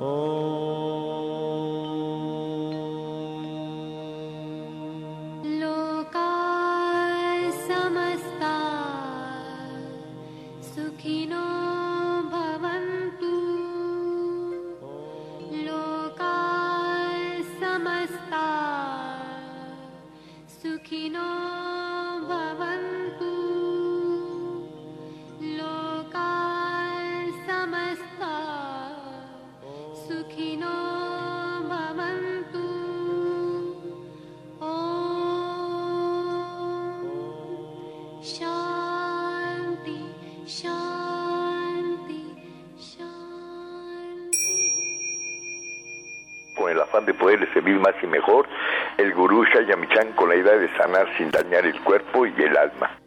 Oh. De poderle servir más y mejor, el gurú Shayamichan con la idea de sanar sin dañar el cuerpo y el alma.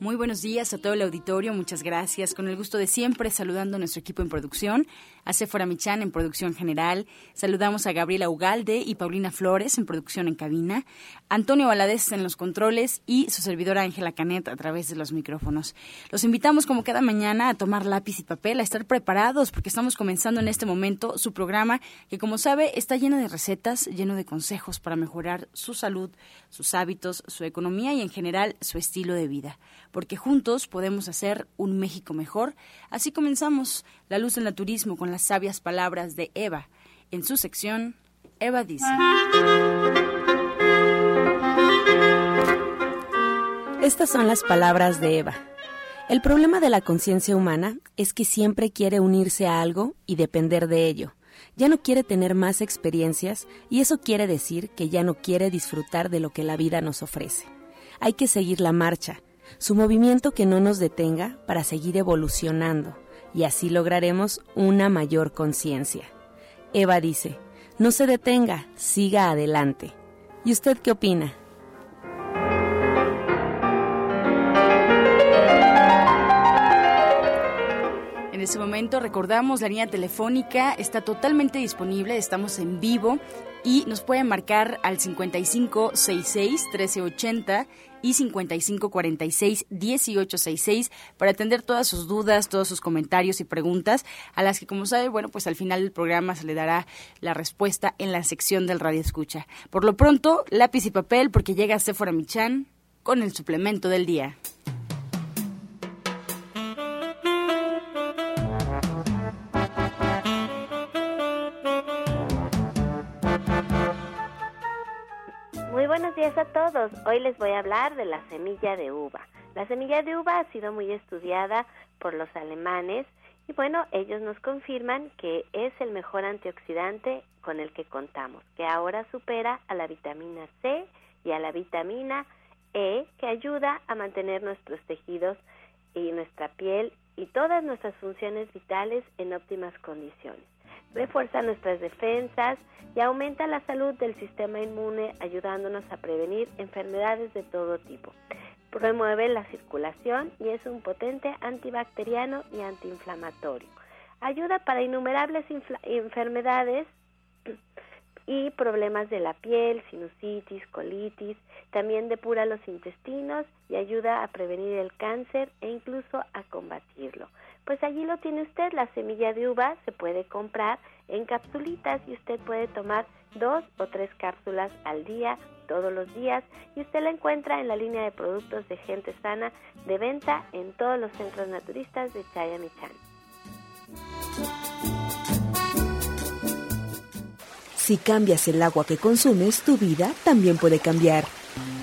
Muy buenos días a todo el auditorio, muchas gracias. Con el gusto de siempre, saludando a nuestro equipo en producción, a Sephora Michan en producción general, saludamos a Gabriela Ugalde y Paulina Flores en producción en cabina, Antonio Valadez en los controles y su servidora Ángela Canet a través de los micrófonos. Los invitamos como cada mañana a tomar lápiz y papel, a estar preparados porque estamos comenzando en este momento su programa que como sabe está lleno de recetas, lleno de consejos para mejorar su salud, sus hábitos, su economía y en general su estilo de vida porque juntos podemos hacer un México mejor. Así comenzamos La Luz en el Turismo con sabias palabras de Eva. En su sección, Eva dice. Estas son las palabras de Eva. El problema de la conciencia humana es que siempre quiere unirse a algo y depender de ello. Ya no quiere tener más experiencias y eso quiere decir que ya no quiere disfrutar de lo que la vida nos ofrece. Hay que seguir la marcha, su movimiento que no nos detenga para seguir evolucionando y así lograremos una mayor conciencia. Eva dice, no se detenga, siga adelante. ¿Y usted qué opina? En ese momento recordamos la línea telefónica está totalmente disponible, estamos en vivo y nos pueden marcar al 5566 1380 y 5546-1866 para atender todas sus dudas, todos sus comentarios y preguntas, a las que, como sabe, bueno, pues al final del programa se le dará la respuesta en la sección del Radio Escucha. Por lo pronto, lápiz y papel, porque llega Sephora Michan con el suplemento del día. Días a todos. Hoy les voy a hablar de la semilla de uva. La semilla de uva ha sido muy estudiada por los alemanes y bueno, ellos nos confirman que es el mejor antioxidante con el que contamos, que ahora supera a la vitamina C y a la vitamina E, que ayuda a mantener nuestros tejidos y nuestra piel y todas nuestras funciones vitales en óptimas condiciones refuerza nuestras defensas y aumenta la salud del sistema inmune ayudándonos a prevenir enfermedades de todo tipo. Promueve la circulación y es un potente antibacteriano y antiinflamatorio. Ayuda para innumerables enfermedades y problemas de la piel, sinusitis, colitis. También depura los intestinos y ayuda a prevenir el cáncer e incluso a combatirlo pues allí lo tiene usted, la semilla de uva se puede comprar en capsulitas y usted puede tomar dos o tres cápsulas al día, todos los días, y usted la encuentra en la línea de productos de gente sana de venta en todos los centros naturistas de Chayamichán. Si cambias el agua que consumes, tu vida también puede cambiar.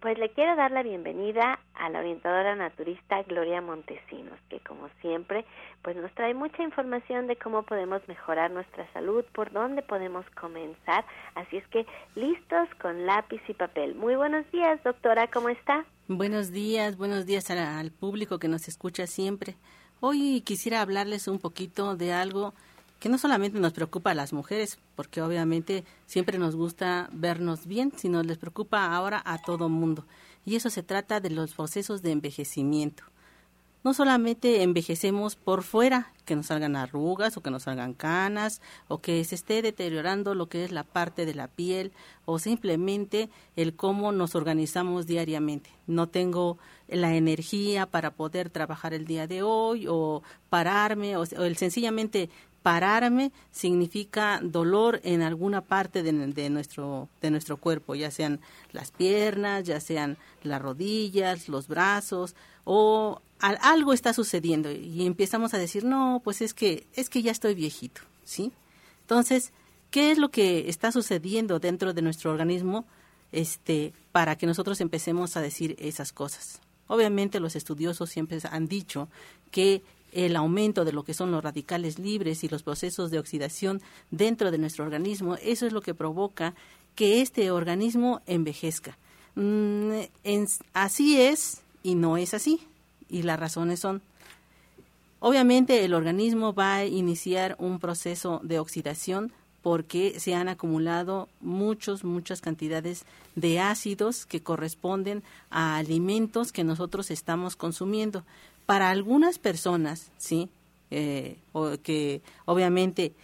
Pues le quiero dar la bienvenida a la orientadora naturista Gloria Montesinos, que como siempre, pues nos trae mucha información de cómo podemos mejorar nuestra salud, por dónde podemos comenzar. Así es que listos con lápiz y papel. Muy buenos días, doctora, ¿cómo está? Buenos días, buenos días al público que nos escucha siempre. Hoy quisiera hablarles un poquito de algo que no solamente nos preocupa a las mujeres, porque obviamente siempre nos gusta vernos bien, sino les preocupa ahora a todo mundo. Y eso se trata de los procesos de envejecimiento. No solamente envejecemos por fuera, que nos salgan arrugas o que nos salgan canas o que se esté deteriorando lo que es la parte de la piel o simplemente el cómo nos organizamos diariamente. No tengo la energía para poder trabajar el día de hoy o pararme o, el sencillamente pararme significa dolor en alguna parte de, nuestro, de nuestro cuerpo, ya sean las piernas, ya sean las rodillas, los brazos, o algo está sucediendo y empezamos a decir, no, pues es que, es que ya estoy viejito, ¿sí? Entonces, ¿qué es lo que está sucediendo dentro de nuestro organismo este, para que nosotros empecemos a decir esas cosas? Obviamente los estudiosos siempre han dicho que el aumento de lo que son los radicales libres y los procesos de oxidación dentro de nuestro organismo, eso es lo que provoca que este organismo envejezca. Mm, así es y no es así. Y las razones son, obviamente el organismo va a iniciar un proceso de oxidación porque se han acumulado muchos, muchas cantidades de ácidos que corresponden a alimentos que nosotros estamos consumiendo para algunas personas, sí, eh, que obviamente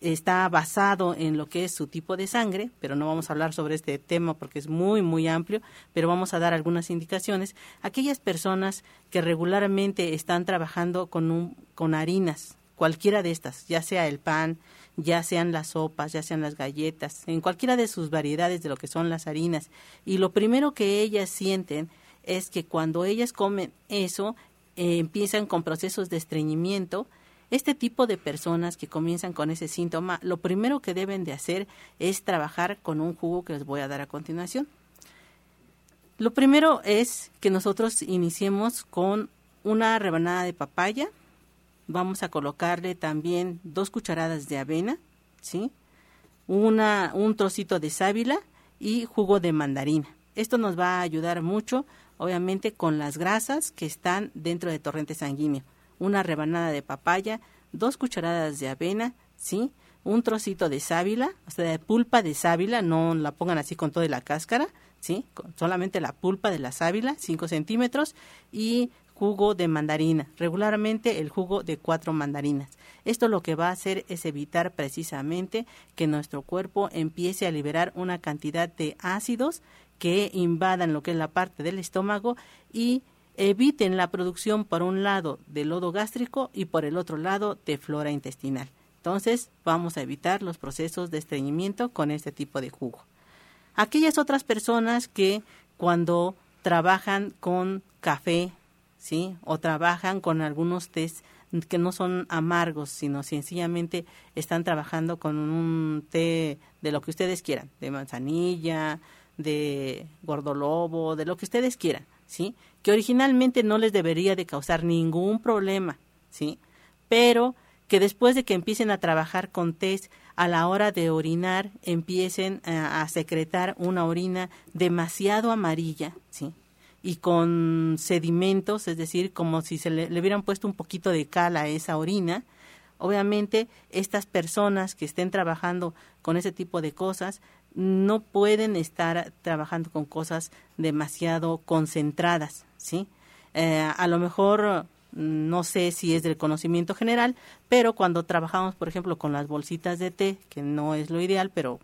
está basado en lo que es su tipo de sangre, pero no vamos a hablar sobre este tema porque es muy, muy amplio, pero vamos a dar algunas indicaciones. Aquellas personas que regularmente están trabajando con, un, con harinas, cualquiera de estas, ya sea el pan, ya sean las sopas, ya sean las galletas, en cualquiera de sus variedades de lo que son las harinas, y lo primero que ellas sienten es que cuando ellas comen eso, eh, empiezan con procesos de estreñimiento, este tipo de personas que comienzan con ese síntoma, lo primero que deben de hacer es trabajar con un jugo que les voy a dar a continuación. Lo primero es que nosotros iniciemos con una rebanada de papaya. Vamos a colocarle también dos cucharadas de avena, ¿sí? Una, un trocito de sábila y jugo de mandarina. Esto nos va a ayudar mucho obviamente con las grasas que están dentro del torrente sanguíneo. Una rebanada de papaya, dos cucharadas de avena, ¿sí? Un trocito de sábila, o sea, de pulpa de sábila, no la pongan así con toda la cáscara, ¿sí? solamente la pulpa de la sábila, 5 centímetros, y jugo de mandarina, regularmente el jugo de cuatro mandarinas. Esto lo que va a hacer es evitar precisamente que nuestro cuerpo empiece a liberar una cantidad de ácidos que invadan lo que es la parte del estómago y eviten la producción por un lado de lodo gástrico y por el otro lado de flora intestinal. Entonces vamos a evitar los procesos de estreñimiento con este tipo de jugo. Aquellas otras personas que cuando trabajan con café, ¿sí? O trabajan con algunos tés que no son amargos, sino sencillamente están trabajando con un té de lo que ustedes quieran, de manzanilla, de gordolobo, de lo que ustedes quieran, ¿sí? Que originalmente no les debería de causar ningún problema, ¿sí? Pero que después de que empiecen a trabajar con test, a la hora de orinar empiecen a, secretar una orina demasiado amarilla, ¿sí? Y con sedimentos, es decir, como si se le, le hubieran puesto un poquito de cal a esa orina, obviamente estas personas que estén trabajando con ese tipo de cosas no pueden estar trabajando con cosas demasiado concentradas, ¿sí? Eh, a lo mejor no sé si es del conocimiento general, pero cuando trabajamos, por ejemplo, con las bolsitas de té, que no es lo ideal, pero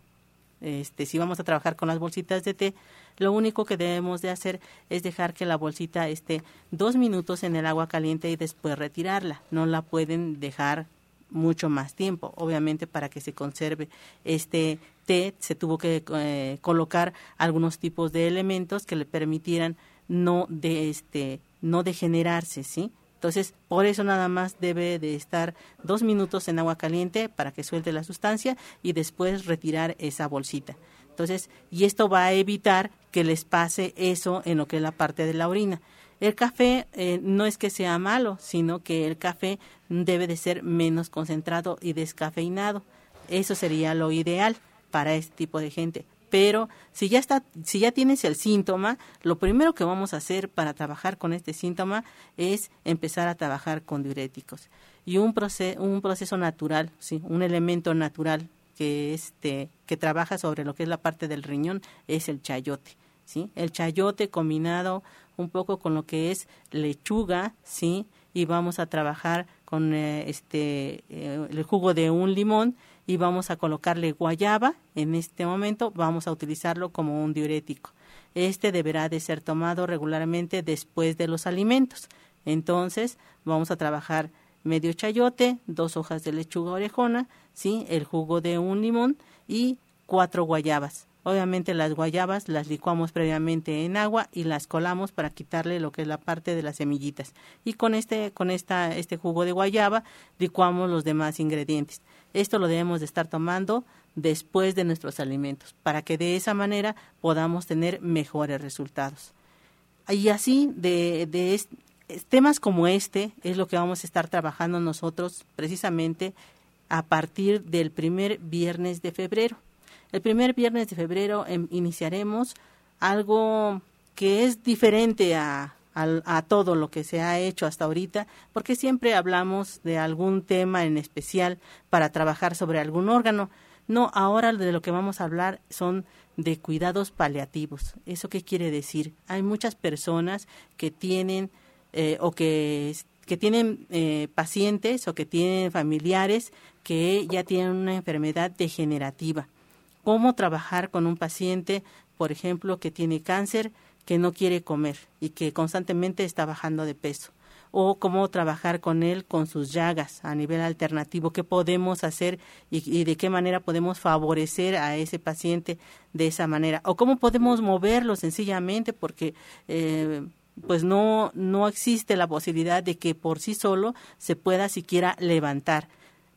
este, si vamos a trabajar con las bolsitas de té, lo único que debemos de hacer es dejar que la bolsita esté dos minutos en el agua caliente y después retirarla. No la pueden dejar mucho más tiempo. Obviamente para que se conserve este té se tuvo que eh, colocar algunos tipos de elementos que le permitieran no de este no degenerarse, ¿sí? Entonces, por eso nada más debe de estar dos minutos en agua caliente para que suelte la sustancia y después retirar esa bolsita. Entonces, y esto va a evitar que les pase eso en lo que es la parte de la orina. El café eh, no es que sea malo, sino que el café debe de ser menos concentrado y descafeinado. Eso sería lo ideal para este tipo de gente. Pero si ya está, si ya tienes el síntoma, lo primero que vamos a hacer para trabajar con este síntoma es empezar a trabajar con diuréticos. y un, proceso, un proceso natural, sí, un elemento natural que este que trabaja sobre lo que es la parte del riñón es el chayote, ¿sí? El chayote combinado un poco con lo que es lechuga, ¿sí? Y vamos a trabajar con eh, este eh, el jugo de un limón y vamos a colocarle guayaba. En este momento vamos a utilizarlo como un diurético. Este deberá de ser tomado regularmente después de los alimentos. Entonces, vamos a trabajar medio chayote, dos hojas de lechuga orejona, ¿sí? el jugo de un limón y cuatro guayabas. Obviamente las guayabas las licuamos previamente en agua y las colamos para quitarle lo que es la parte de las semillitas. Y con este, con esta, este jugo de guayaba licuamos los demás ingredientes. Esto lo debemos de estar tomando después de nuestros alimentos para que de esa manera podamos tener mejores resultados. Y así de, de, temas como este es lo que vamos a estar trabajando nosotros precisamente a partir del primer viernes de febrero. El primer viernes de febrero em, iniciaremos algo que es diferente a, a, todo lo que se ha hecho hasta ahorita, porque siempre hablamos de algún tema en especial para trabajar sobre algún órgano. No, ahora de lo que vamos a hablar son de cuidados paliativos. ¿Eso qué quiere decir? Hay muchas personas que tienen eh, o que, que tienen eh, pacientes o que tienen familiares que ya tienen una enfermedad degenerativa. ¿Cómo trabajar con un paciente, por ejemplo, que tiene cáncer, que no quiere comer y que constantemente está bajando de peso? o cómo trabajar con él con sus llagas a nivel alternativo, qué podemos hacer y, de qué manera podemos favorecer a ese paciente de esa manera, o cómo podemos moverlo sencillamente porque eh, pues no, no existe la posibilidad de que por sí solo se pueda siquiera levantar.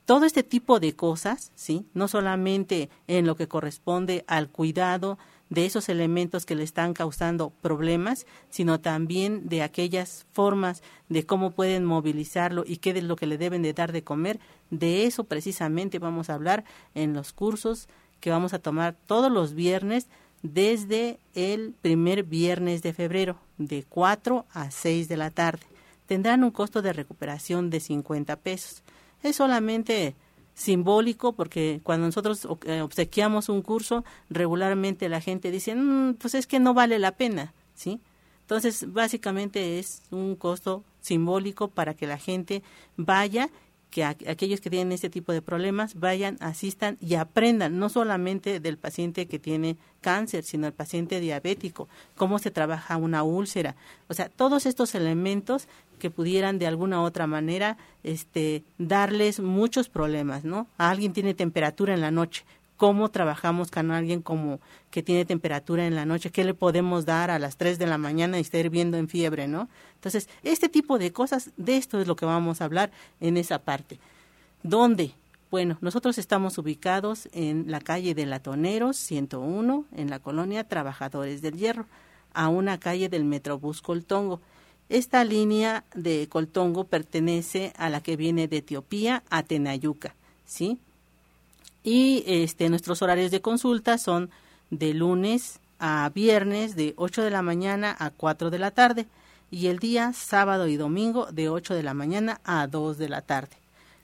Todo este tipo de cosas, ¿sí? No solamente en lo que corresponde al cuidado de esos elementos que le están causando problemas, sino también de aquellas formas de cómo pueden movilizarlo y qué es lo que le deben de dar de comer. De eso precisamente vamos a hablar en los cursos que vamos a tomar todos los viernes desde el primer viernes de febrero, de 4 a 6 de la tarde. Tendrán un costo de recuperación de 50 pesos. Es solamente simbólico porque cuando nosotros eh, obsequiamos un curso, regularmente la gente dice, mm, pues es que no vale la pena, ¿sí? Entonces, básicamente es un costo simbólico para que la gente vaya que aquellos que tienen este tipo de problemas vayan, asistan y aprendan no solamente del paciente que tiene cáncer, sino el paciente diabético, cómo se trabaja una úlcera, o sea, todos estos elementos que pudieran de alguna u otra manera este darles muchos problemas, ¿no? alguien tiene temperatura en la noche, cómo trabajamos con alguien como que tiene temperatura en la noche, qué le podemos dar a las 3 de la mañana y estar hirviendo en fiebre, ¿no? Entonces, este tipo de cosas, de esto es lo que vamos a hablar en esa parte. ¿Dónde? Bueno, nosotros estamos ubicados en la calle de Latoneros 101, en la colonia Trabajadores del Hierro, a una calle del Metrobús Coltongo. Esta línea de Coltongo pertenece a la que viene de Etiopía a Tenayuca, ¿sí? Y este, nuestros horarios de consulta son de lunes a viernes de 8 de la mañana a 4 de la tarde y el día sábado y domingo de 8 de la mañana a 2 de la tarde.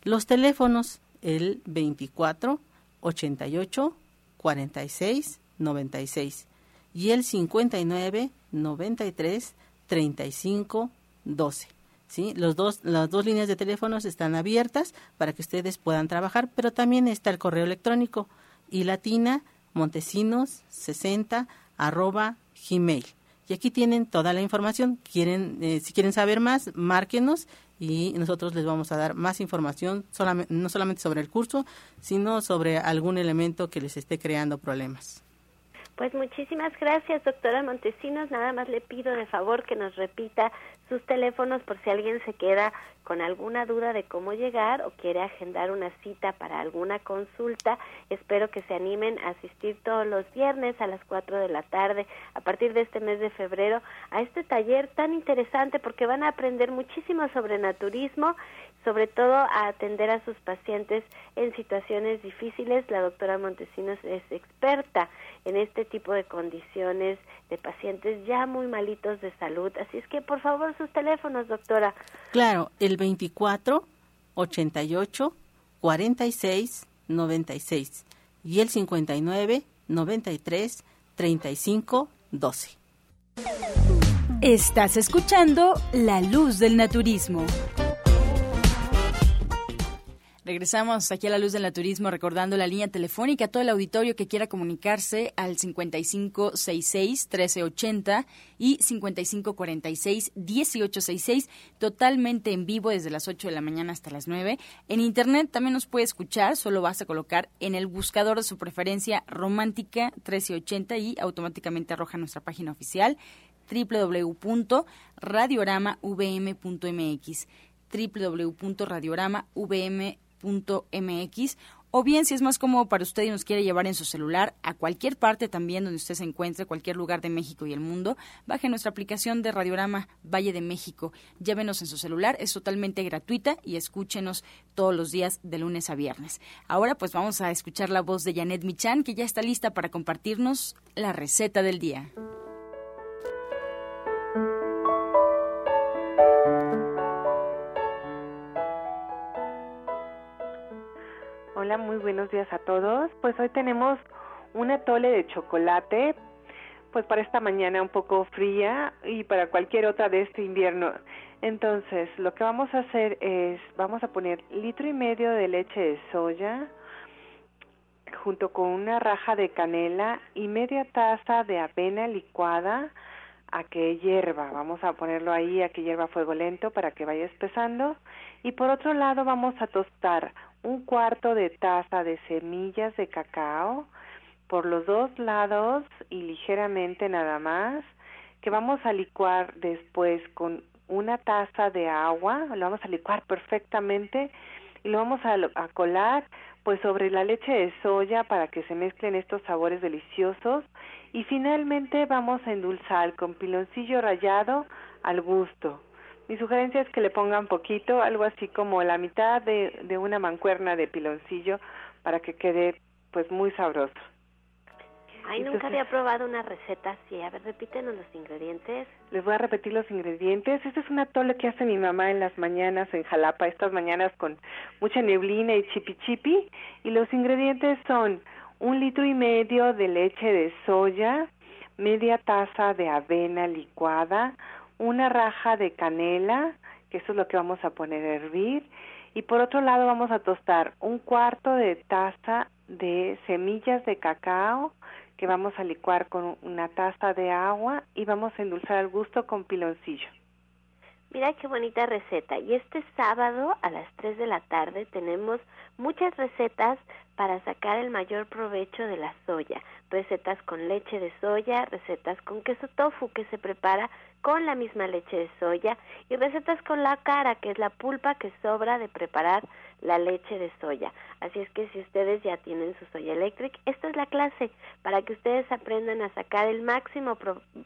Los teléfonos el 24 88 46 96 y el 59 93 35 12. ¿Sí? Los dos, las dos líneas de teléfonos están abiertas para que ustedes puedan trabajar, pero también está el correo electrónico y latina montesinos 60 arroba gmail. Y aquí tienen toda la información. Quieren, eh, si quieren saber más, márquenos y nosotros les vamos a dar más información, solamente, no solamente sobre el curso, sino sobre algún elemento que les esté creando problemas. Pues muchísimas gracias, doctora Montesinos. Nada más le pido de favor que nos repita sus teléfonos por si alguien se queda con alguna duda de cómo llegar o quiere agendar una cita para alguna consulta. Espero que se animen a asistir todos los viernes a las 4 de la tarde a partir de este mes de febrero a este taller tan interesante porque van a aprender muchísimo sobre naturismo sobre todo a atender a sus pacientes en situaciones difíciles. La doctora Montesinos es experta en este tipo de condiciones de pacientes ya muy malitos de salud. Así es que, por favor, sus teléfonos, doctora. Claro, el 24 88 46 96 y el 59 93 35 12. Estás escuchando La Luz del Naturismo. Regresamos aquí a la luz del naturismo recordando la línea telefónica a todo el auditorio que quiera comunicarse al 5566-1380 y 5546-1866 totalmente en vivo desde las 8 de la mañana hasta las 9. En internet también nos puede escuchar, solo vas a colocar en el buscador de su preferencia romántica 1380 y automáticamente arroja nuestra página oficial www.radioramavm.mx www.radioramavm.mx mx o bien si es más cómodo para usted y nos quiere llevar en su celular a cualquier parte también donde usted se encuentre, cualquier lugar de México y el mundo, baje nuestra aplicación de Radiorama Valle de México. Llévenos en su celular, es totalmente gratuita y escúchenos todos los días de lunes a viernes. Ahora pues vamos a escuchar la voz de Janet Michan que ya está lista para compartirnos la receta del día. Hola, muy buenos días a todos. Pues hoy tenemos un atole de chocolate, pues para esta mañana un poco fría y para cualquier otra de este invierno. Entonces, lo que vamos a hacer es, vamos a poner litro y medio de leche de soya junto con una raja de canela y media taza de avena licuada a que hierva. Vamos a ponerlo ahí a que hierva a fuego lento para que vaya espesando. Y por otro lado vamos a tostar un cuarto de taza de semillas de cacao por los dos lados y ligeramente nada más, que vamos a licuar después con una taza de agua, lo vamos a licuar perfectamente y lo vamos a, colar pues sobre la leche de soya para que se mezclen estos sabores deliciosos y finalmente vamos a endulzar con piloncillo rallado al gusto. Mi sugerencia es que le pongan poquito, algo así como la mitad de, de una mancuerna de piloncillo para que quede pues muy sabroso. Ay, nunca había probado una receta así. A ver, repítenos los ingredientes. Les voy a repetir los ingredientes. Este es un atole que hace mi mamá en las mañanas en Jalapa, estas mañanas con mucha neblina y chipi chipi. Y los ingredientes son un litro y medio de leche de soya, media taza de avena licuada, una raja de canela, que eso es lo que vamos a poner a hervir, y por otro lado vamos a tostar un cuarto de taza de semillas de cacao que vamos a licuar con una taza de agua y vamos a endulzar al gusto con piloncillo. Mira qué bonita receta. Y este sábado a las 3 de la tarde tenemos muchas recetas para sacar el mayor provecho de la soya. Recetas con leche de soya, recetas con queso tofu que se prepara con la misma leche de soya y recetas con la cara, que es la pulpa que sobra de preparar la leche de soya. Así es que si ustedes ya tienen su soya electric, esta es la clase para que ustedes aprendan a sacar el máximo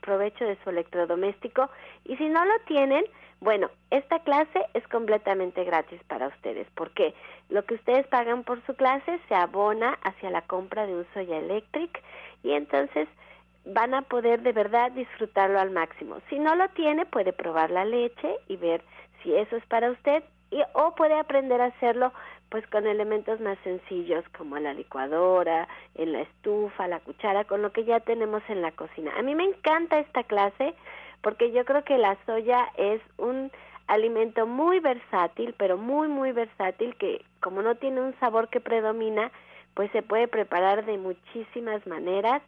provecho de su electrodoméstico y si no lo tienen, bueno, esta clase es completamente gratis para ustedes porque lo que ustedes pagan por su clase se abona hacia la compra de un soya electric y entonces van a poder de verdad disfrutarlo al máximo. Si no lo tiene, puede probar la leche y ver si eso es para usted y, o puede aprender a hacerlo pues con elementos más sencillos como la licuadora, en la estufa, la cuchara, con lo que ya tenemos en la cocina. A mí me encanta esta clase porque yo creo que la soya es un alimento muy versátil, pero muy muy versátil que como no tiene un sabor que predomina, pues se puede preparar de muchísimas maneras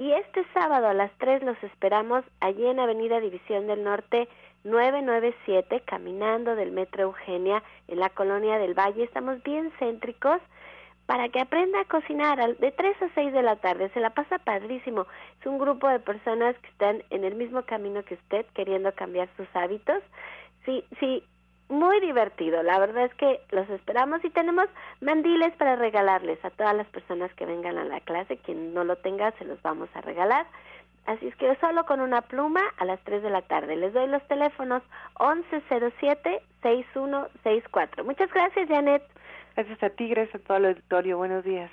y este sábado a las 3 los esperamos allí en Avenida División del Norte 997, caminando del Metro Eugenia en la colonia del Valle. Estamos bien céntricos para que aprenda a cocinar de 3 a 6 de la tarde. Se la pasa padrísimo. Es un grupo de personas que están en el mismo camino que usted, queriendo cambiar sus hábitos. Sí, sí, muy divertido. La verdad es que los esperamos y tenemos mandiles para regalarles a todas las personas que vengan a la clase. Quien no lo tenga, se los vamos a regalar. Así es que solo con una pluma a las 3 de la tarde. Les doy los teléfonos 1107-6164. Muchas gracias, Janet. Gracias a ti, gracias a todo el auditorio. Buenos días.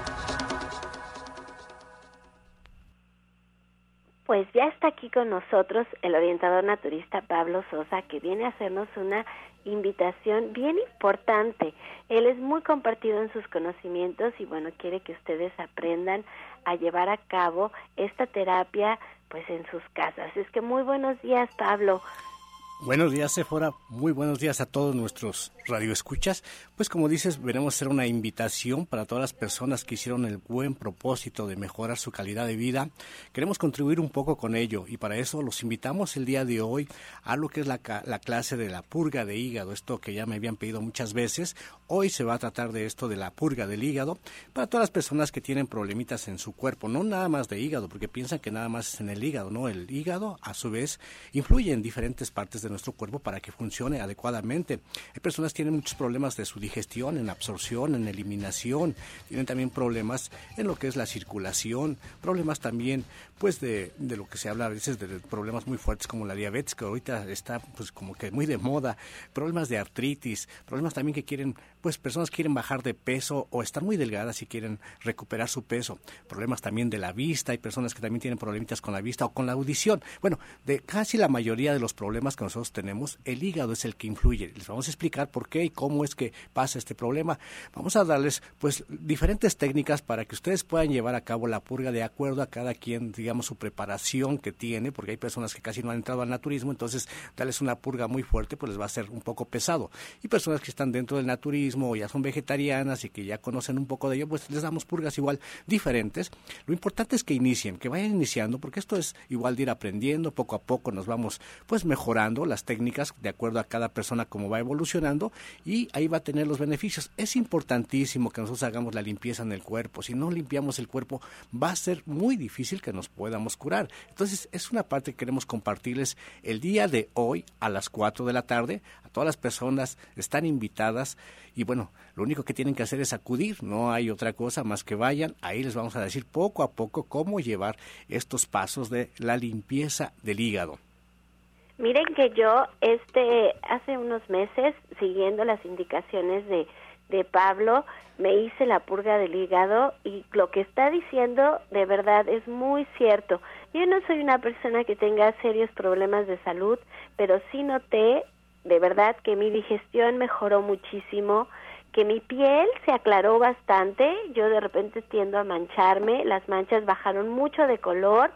Pues ya está aquí con nosotros el orientador naturista Pablo Sosa, que viene a hacernos una invitación bien importante. Él es muy compartido en sus conocimientos y bueno, quiere que ustedes aprendan a llevar a cabo esta terapia pues en sus casas. Es que muy buenos días, Pablo. Buenos días, Sephora. Muy buenos días a todos nuestros radioescuchas. Pues como dices, veremos hacer una invitación para todas las personas que hicieron el buen propósito de mejorar su calidad de vida. Queremos contribuir un poco con ello y para eso los invitamos el día de hoy a lo que es la, la clase de la purga de hígado, esto que ya me habían pedido muchas veces. Hoy se va a tratar de esto de la purga del hígado para todas las personas que tienen problemitas en su cuerpo, no nada más de hígado, porque piensan que nada más es en el hígado, no, el hígado a su vez influye en diferentes partes de nuestro cuerpo para que funcione adecuadamente. Hay personas que tienen muchos problemas de su digestión, en absorción, en eliminación, tienen también problemas en lo que es la circulación, problemas también pues de, de lo que se habla a veces de problemas muy fuertes como la diabetes, que ahorita está pues como que muy de moda, problemas de artritis, problemas también que quieren, pues personas quieren bajar de peso o están muy delgadas y quieren recuperar su peso, problemas también de la vista, hay personas que también tienen problemitas con la vista o con la audición. Bueno, de casi la mayoría de los problemas que nosotros tenemos, el hígado es el que influye. Les vamos a explicar por qué y cómo es que pasa este problema. Vamos a darles pues diferentes técnicas para que ustedes puedan llevar a cabo la purga de acuerdo a cada quien, digamos, su preparación que tiene, porque hay personas que casi no han entrado al naturismo, entonces darles una purga muy fuerte pues les va a ser un poco pesado. Y personas que están dentro del naturismo o ya son vegetarianas y que ya conocen un poco de ello, pues les damos purgas igual diferentes. Lo importante es que inicien, que vayan iniciando, porque esto es igual de ir aprendiendo, poco a poco nos vamos pues mejorando las técnicas de acuerdo a cada persona como va evolucionando y ahí va a tener los beneficios. Es importantísimo que nosotros hagamos la limpieza en el cuerpo. Si no limpiamos el cuerpo, va a ser muy difícil que nos podamos curar. Entonces, es una parte que queremos compartirles el día de hoy a las 4 de la tarde. A todas las personas están invitadas y bueno, lo único que tienen que hacer es acudir, no hay otra cosa más que vayan. Ahí les vamos a decir poco a poco cómo llevar estos pasos de la limpieza del hígado. Miren que yo este hace unos meses siguiendo las indicaciones de de Pablo, me hice la purga del hígado y lo que está diciendo de verdad es muy cierto. Yo no soy una persona que tenga serios problemas de salud, pero sí noté de verdad que mi digestión mejoró muchísimo, que mi piel se aclaró bastante, yo de repente tiendo a mancharme, las manchas bajaron mucho de color,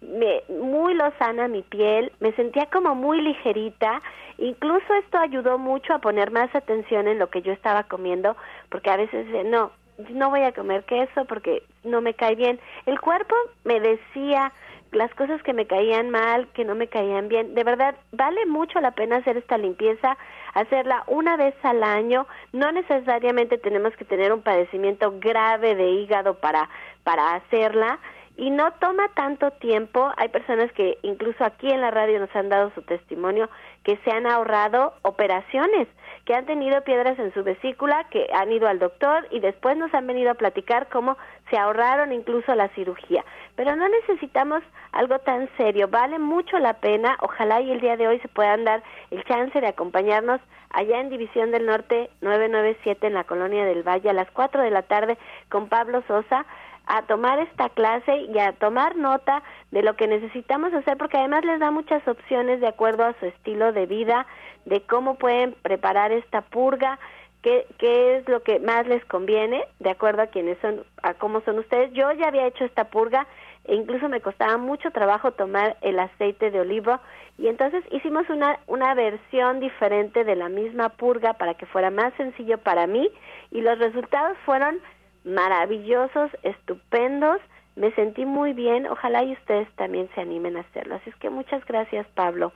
me, muy lozana mi piel, me sentía como muy ligerita, incluso esto ayudó mucho a poner más atención en lo que yo estaba comiendo, porque a veces no, no voy a comer queso porque no me cae bien. El cuerpo me decía las cosas que me caían mal, que no me caían bien. De verdad, vale mucho la pena hacer esta limpieza, hacerla una vez al año. No necesariamente tenemos que tener un padecimiento grave de hígado para, para hacerla y no toma tanto tiempo. Hay personas que incluso aquí en la radio nos han dado su testimonio que se han ahorrado operaciones, que han tenido piedras en su vesícula, que han ido al doctor y después nos han venido a platicar cómo se ahorraron incluso la cirugía. Pero no necesitamos algo tan serio, vale mucho la pena. Ojalá y el día de hoy se puedan dar el chance de acompañarnos allá en División del Norte 997 en la Colonia del Valle a las 4 de la tarde con Pablo Sosa a tomar esta clase y a tomar nota de lo que necesitamos hacer porque además les da muchas opciones de acuerdo a su estilo de vida, de cómo pueden preparar esta purga, qué, qué es lo que más les conviene, de acuerdo a quienes son, a cómo son ustedes. Yo ya había hecho esta purga e incluso me costaba mucho trabajo tomar el aceite de olivo y entonces hicimos una, una versión diferente de la misma purga para que fuera más sencillo para mí y los resultados fueron maravillosos, estupendos. Me sentí muy bien. Ojalá y ustedes también se animen a hacerlo. Así es que muchas gracias, Pablo.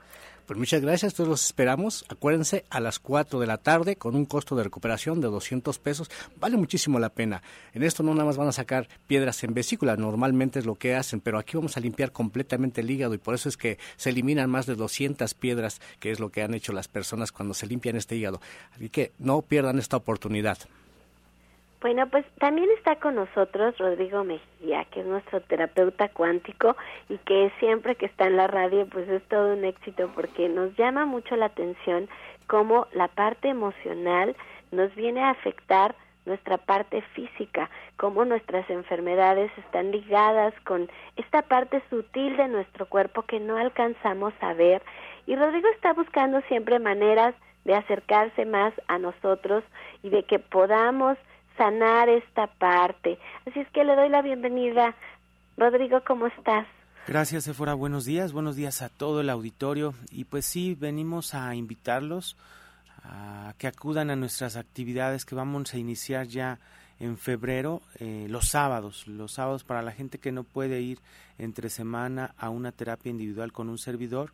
Pues muchas gracias, todos los esperamos. Acuérdense, a las 4 de la tarde, con un costo de recuperación de 200 pesos, vale muchísimo la pena. En esto no nada más van a sacar piedras en vesícula, normalmente es lo que hacen, pero aquí vamos a limpiar completamente el hígado y por eso es que se eliminan más de 200 piedras, que es lo que han hecho las personas cuando se limpian este hígado. Así que no pierdan esta oportunidad. Bueno, pues también está con nosotros Rodrigo Mejía, que es nuestro terapeuta cuántico y que siempre que está en la radio pues es todo un éxito porque nos llama mucho la atención cómo la parte emocional nos viene a afectar nuestra parte física, cómo nuestras enfermedades están ligadas con esta parte sutil de nuestro cuerpo que no alcanzamos a ver. Y Rodrigo está buscando siempre maneras de acercarse más a nosotros y de que podamos sanar esta parte. Así es que le doy la bienvenida. Rodrigo, ¿cómo estás? Gracias, Efora. Buenos días. Buenos días a todo el auditorio. Y pues sí, venimos a invitarlos a que acudan a nuestras actividades que vamos a iniciar ya en febrero, eh, los sábados, los sábados para la gente que no puede ir entre semana a una terapia individual con un servidor.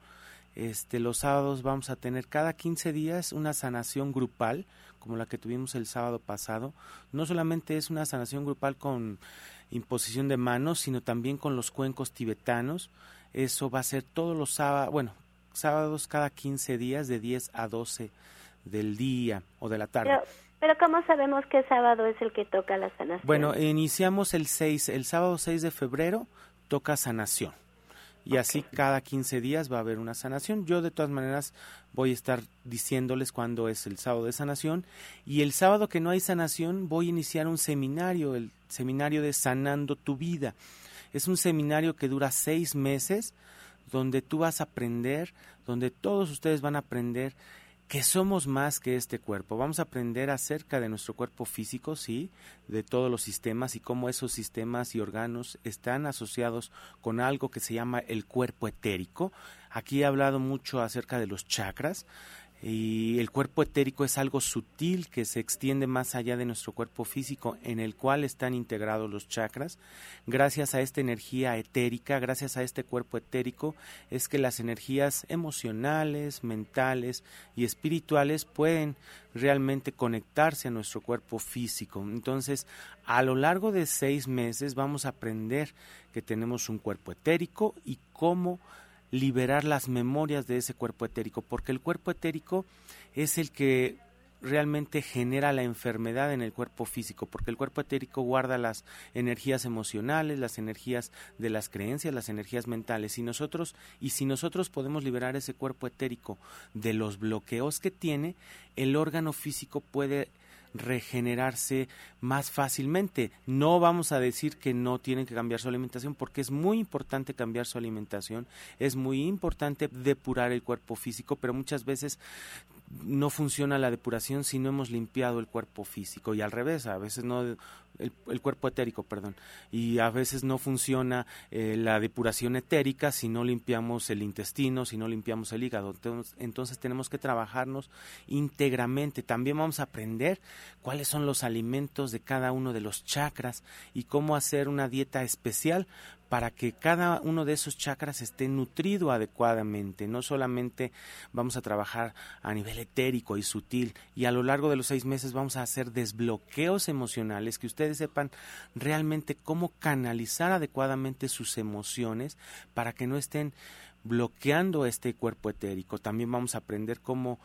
Este, los sábados vamos a tener cada 15 días una sanación grupal como la que tuvimos el sábado pasado, no solamente es una sanación grupal con imposición de manos, sino también con los cuencos tibetanos. Eso va a ser todos los sábados, bueno, sábados cada 15 días de 10 a 12 del día o de la tarde. Pero, pero ¿cómo sabemos qué sábado es el que toca la sanación? Bueno, iniciamos el 6, el sábado 6 de febrero toca sanación y así cada 15 días va a haber una sanación. Yo de todas maneras voy a estar diciéndoles cuándo es el sábado de sanación y el sábado que no hay sanación voy a iniciar un seminario, el seminario de Sanando tu vida. Es un seminario que dura seis meses donde tú vas a aprender, donde todos ustedes van a aprender que somos más que este cuerpo. Vamos a aprender acerca de nuestro cuerpo físico, sí, de todos los sistemas y cómo esos sistemas y órganos están asociados con algo que se llama el cuerpo etérico. Aquí he hablado mucho acerca de los chakras. Y el cuerpo etérico es algo sutil que se extiende más allá de nuestro cuerpo físico en el cual están integrados los chakras. Gracias a esta energía etérica, gracias a este cuerpo etérico, es que las energías emocionales, mentales y espirituales pueden realmente conectarse a nuestro cuerpo físico. Entonces, a lo largo de seis meses vamos a aprender que tenemos un cuerpo etérico y cómo liberar las memorias de ese cuerpo etérico, porque el cuerpo etérico es el que realmente genera la enfermedad en el cuerpo físico, porque el cuerpo etérico guarda las energías emocionales, las energías de las creencias, las energías mentales. Y nosotros, y si nosotros podemos liberar ese cuerpo etérico de los bloqueos que tiene, el órgano físico puede regenerarse más fácilmente. No vamos a decir que no tienen que cambiar su alimentación porque es muy importante cambiar su alimentación, es muy importante depurar el cuerpo físico, pero muchas veces no funciona la depuración si no hemos limpiado el cuerpo físico y al revés, a veces no el, cuerpo etérico, perdón, y a veces no funciona eh, la depuración etérica si no limpiamos el intestino, si no limpiamos el hígado. Entonces, entonces tenemos que trabajarnos íntegramente. También vamos a aprender cuáles son los alimentos de cada uno de los chakras y cómo hacer una dieta especial para que cada uno de esos chakras esté nutrido adecuadamente. No solamente vamos a trabajar a nivel etérico y sutil y a lo largo de los seis meses vamos a hacer desbloqueos emocionales, que ustedes sepan realmente cómo canalizar adecuadamente sus emociones para que no estén bloqueando este cuerpo etérico. También vamos a aprender cómo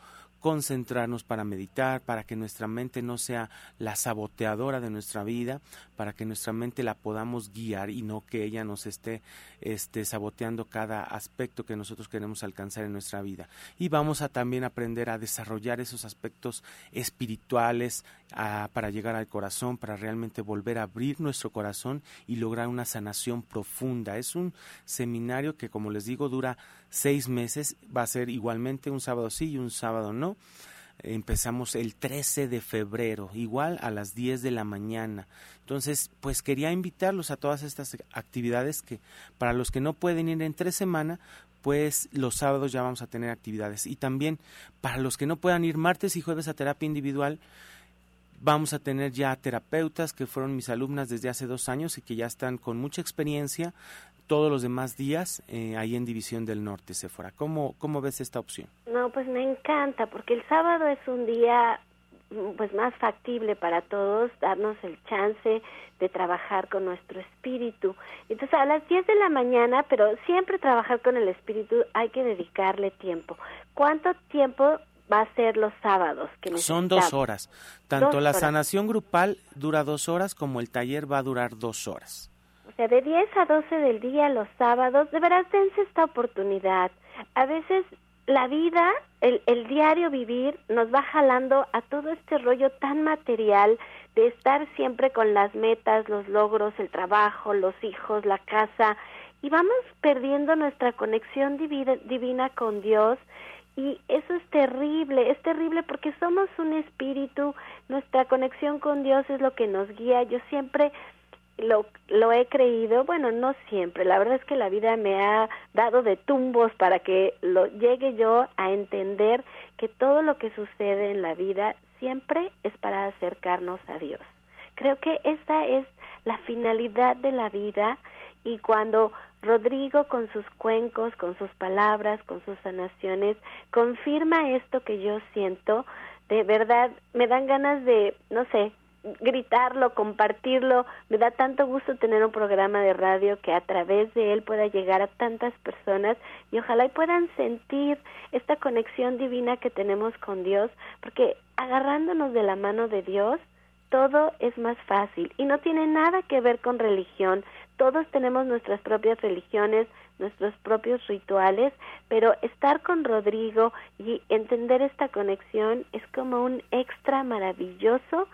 concentrarnos para meditar, para que nuestra mente no sea la saboteadora de nuestra vida, para que nuestra mente la podamos guiar y no que ella nos esté este, saboteando cada aspecto que nosotros queremos alcanzar en nuestra vida. Y vamos a también aprender a desarrollar esos aspectos espirituales para llegar al corazón, para realmente volver a abrir nuestro corazón y lograr una sanación profunda. Es un seminario que, como les digo, dura seis meses, va a ser igualmente un sábado sí y un sábado no. Empezamos el 13 de febrero, igual a las 10 de la mañana. Entonces, pues quería invitarlos a todas estas actividades que para los que no pueden ir en tres semanas, pues los sábados ya vamos a tener actividades. Y también para los que no puedan ir martes y jueves a terapia individual, Vamos a tener ya terapeutas que fueron mis alumnas desde hace dos años y que ya están con mucha experiencia todos los demás días eh, ahí en División del Norte, Sephora. ¿Cómo, ¿Cómo ves esta opción? No, pues me encanta, porque el sábado es un día pues más factible para todos, darnos el chance de trabajar con nuestro espíritu. Entonces, a las 10 de la mañana, pero siempre trabajar con el espíritu, hay que dedicarle tiempo. ¿Cuánto tiempo va a ser los sábados? Que Son dos horas. Tanto la sanación grupal dura dos horas como el taller va a durar dos horas. Sea, de 10 a 12 del día los sábados, de veras dense esta oportunidad. A veces la vida, el, el diario vivir, nos va jalando a todo este rollo tan material de estar siempre con las metas, los logros, el trabajo, los hijos, la casa, y vamos perdiendo nuestra conexión divina, divina con Dios y eso es terrible, es terrible porque somos un espíritu, nuestra conexión con Dios es lo que nos guía. Yo siempre lo, lo he creído, bueno, no siempre, la verdad es que la vida me ha dado de tumbos para que lo llegue yo a entender que todo lo que sucede en la vida siempre es para acercarnos a Dios. Creo que esta es la finalidad de la vida y cuando Rodrigo con sus cuencos, con sus palabras, con sus sanaciones, confirma esto que yo siento, de verdad me dan ganas de, no sé, gritarlo, compartirlo. Me da tanto gusto tener un programa de radio que a través de él pueda llegar a tantas personas y ojalá puedan sentir esta conexión divina que tenemos con Dios, porque agarrándonos de la mano de Dios, todo es más fácil y no tiene nada que ver con religión. Todos tenemos nuestras propias religiones, nuestros propios rituales, pero estar con Rodrigo y entender esta conexión es como un extra maravilloso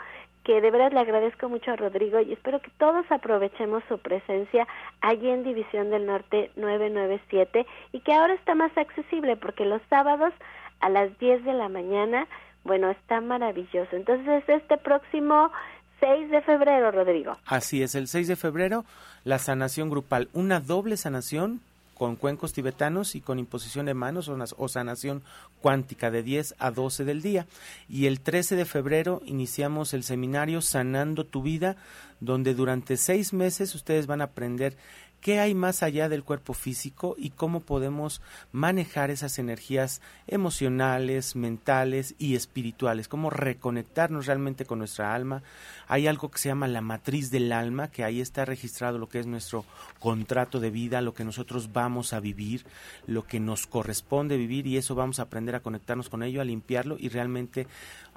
que de verdad le agradezco mucho a Rodrigo y espero que todos aprovechemos su presencia allí en División del Norte 997 y que ahora está más accesible porque los sábados a las 10 de la mañana, bueno, está maravilloso. Entonces, este próximo 6 de febrero, Rodrigo. Así es, el 6 de febrero, la sanación grupal, una doble sanación con cuencos tibetanos y con imposición de manos o, sanación cuántica de 10 a 12 del día. Y el 13 de febrero iniciamos el seminario Sanando tu vida, donde durante seis meses ustedes van a aprender qué hay más allá del cuerpo físico y cómo podemos manejar esas energías emocionales, mentales y espirituales, cómo reconectarnos realmente con nuestra alma. Hay algo que se llama la matriz del alma, que ahí está registrado lo que es nuestro contrato de vida, lo que nosotros vamos a vivir, lo que nos corresponde vivir y eso vamos a aprender a conectarnos con ello, a limpiarlo y realmente